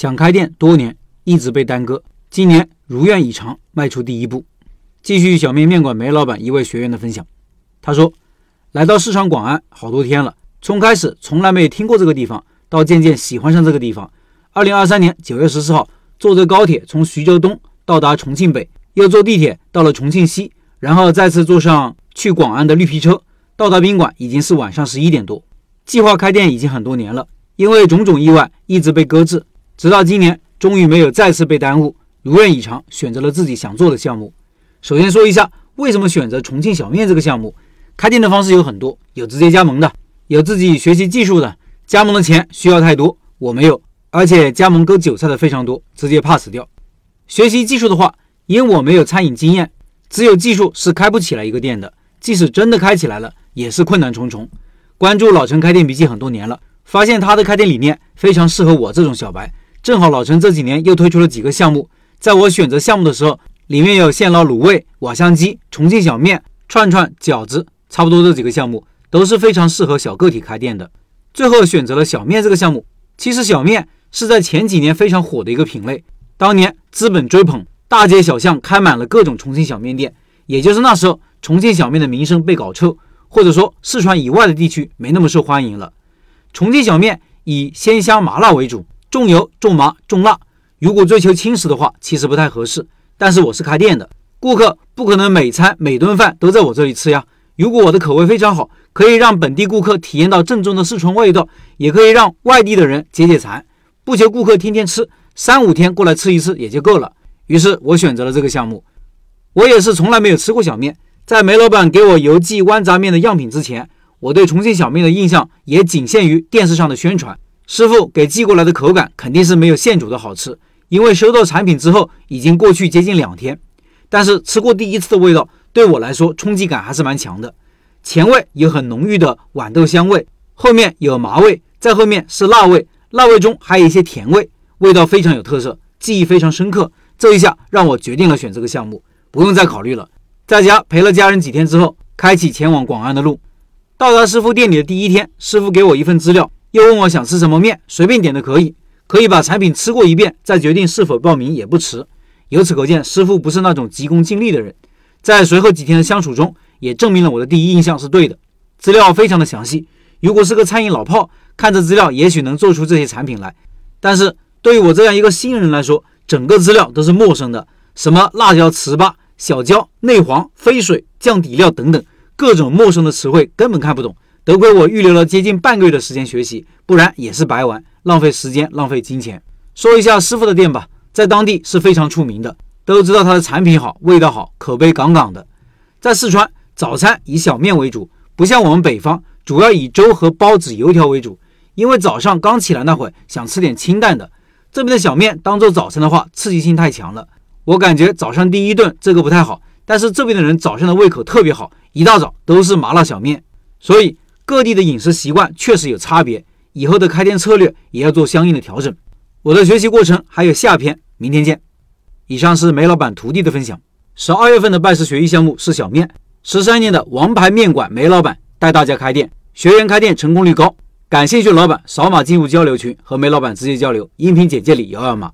想开店多年，一直被耽搁，今年如愿以偿，迈出第一步。继续小面面馆梅老板一位学员的分享，他说：“来到四川广安好多天了，从开始从来没有听过这个地方，到渐渐喜欢上这个地方。二零二三年九月十四号，坐着高铁从徐州东到达重庆北，又坐地铁到了重庆西，然后再次坐上去广安的绿皮车，到达宾馆已经是晚上十一点多。计划开店已经很多年了，因为种种意外一直被搁置。”直到今年，终于没有再次被耽误，如愿以偿，选择了自己想做的项目。首先说一下，为什么选择重庆小面这个项目？开店的方式有很多，有直接加盟的，有自己学习技术的。加盟的钱需要太多，我没有，而且加盟割韭菜的非常多，直接 pass 掉。学习技术的话，因我没有餐饮经验，只有技术是开不起来一个店的，即使真的开起来了，也是困难重重。关注老陈开店笔记很多年了，发现他的开店理念非常适合我这种小白。正好老陈这几年又推出了几个项目，在我选择项目的时候，里面有现捞卤味、瓦香鸡、重庆小面、串串饺子，差不多这几个项目都是非常适合小个体开店的。最后选择了小面这个项目。其实小面是在前几年非常火的一个品类，当年资本追捧，大街小巷开满了各种重庆小面店。也就是那时候，重庆小面的名声被搞臭，或者说四川以外的地区没那么受欢迎了。重庆小面以鲜香麻辣为主。重油重麻重辣，如果追求轻食的话，其实不太合适。但是我是开店的，顾客不可能每餐每顿饭都在我这里吃呀。如果我的口味非常好，可以让本地顾客体验到正宗的四川味道，也可以让外地的人解解馋。不求顾客天天吃，三五天过来吃一次也就够了。于是我选择了这个项目。我也是从来没有吃过小面，在梅老板给我邮寄豌杂面的样品之前，我对重庆小面的印象也仅限于电视上的宣传。师傅给寄过来的口感肯定是没有现煮的好吃，因为收到产品之后已经过去接近两天。但是吃过第一次的味道，对我来说冲击感还是蛮强的。前味有很浓郁的豌豆香味，后面有麻味，再后面是辣味，辣味中还有一些甜味，味道非常有特色，记忆非常深刻。这一下让我决定了选这个项目，不用再考虑了。在家陪了家人几天之后，开启前往广安的路。到达师傅店里的第一天，师傅给我一份资料。又问我想吃什么面，随便点都可以，可以把产品吃过一遍再决定是否报名也不迟。由此可见，师傅不是那种急功近利的人。在随后几天的相处中，也证明了我的第一印象是对的。资料非常的详细，如果是个餐饮老炮，看着资料也许能做出这些产品来。但是对于我这样一个新人来说，整个资料都是陌生的，什么辣椒糍粑、小椒、内黄、飞水、酱底料等等，各种陌生的词汇根本看不懂。得亏我预留了接近半个月的时间学习，不然也是白玩，浪费时间，浪费金钱。说一下师傅的店吧，在当地是非常出名的，都知道他的产品好，味道好，口碑杠杠的。在四川，早餐以小面为主，不像我们北方，主要以粥和包子、油条为主。因为早上刚起来那会想吃点清淡的，这边的小面当做早餐的话，刺激性太强了。我感觉早上第一顿这个不太好，但是这边的人早上的胃口特别好，一大早都是麻辣小面，所以。各地的饮食习惯确实有差别，以后的开店策略也要做相应的调整。我的学习过程还有下篇，明天见。以上是梅老板徒弟的分享。十二月份的拜师学艺项目是小面，十三年的王牌面馆梅老板带大家开店，学员开店成功率高。感兴趣的老板扫码进入交流群，和梅老板直接交流。音频简介里有二维码。